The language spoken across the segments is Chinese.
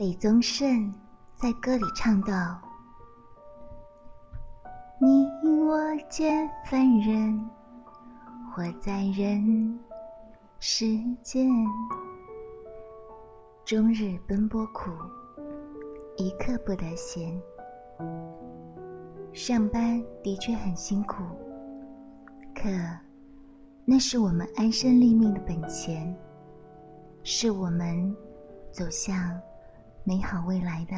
李宗盛在歌里唱道：“你我皆凡人，活在人世间，终日奔波苦，一刻不得闲。上班的确很辛苦，可那是我们安身立命的本钱，是我们走向美好未来的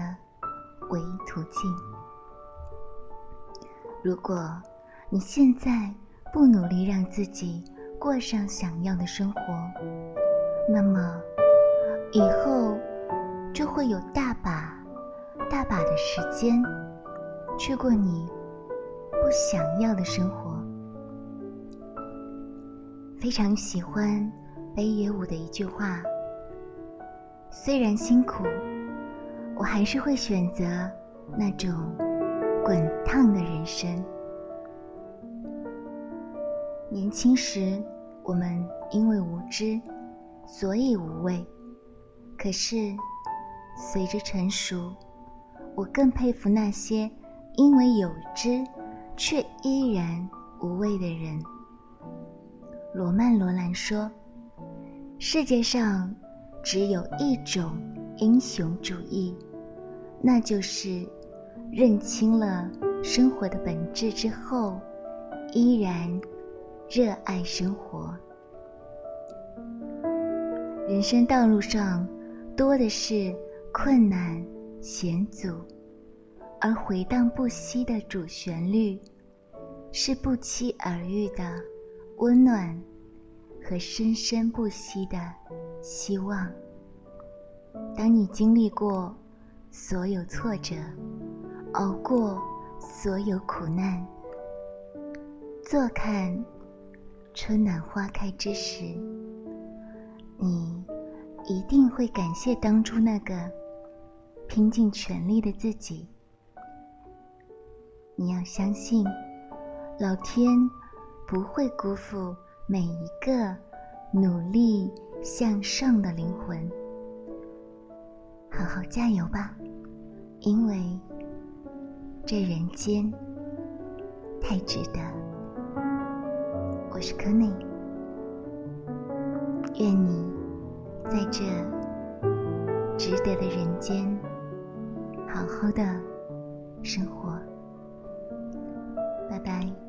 唯一途径。如果你现在不努力让自己过上想要的生活，那么以后就会有大把大把的时间去过你不想要的生活。非常喜欢北野武的一句话：“虽然辛苦，我还是会选择那种滚烫的人生。”年轻时，我们因为无知，所以无畏；可是，随着成熟，我更佩服那些因为有知却依然无畏的人。罗曼·罗兰说：“世界上只有一种英雄主义，那就是认清了生活的本质之后，依然热爱生活。人生道路上多的是困难险阻，而回荡不息的主旋律，是不期而遇的。”温暖和生生不息的希望。当你经历过所有挫折，熬过所有苦难，坐看春暖花开之时，你一定会感谢当初那个拼尽全力的自己。你要相信，老天。不会辜负每一个努力向上的灵魂，好好加油吧！因为这人间太值得。我是柯内，愿你在这值得的人间好好的生活。拜拜。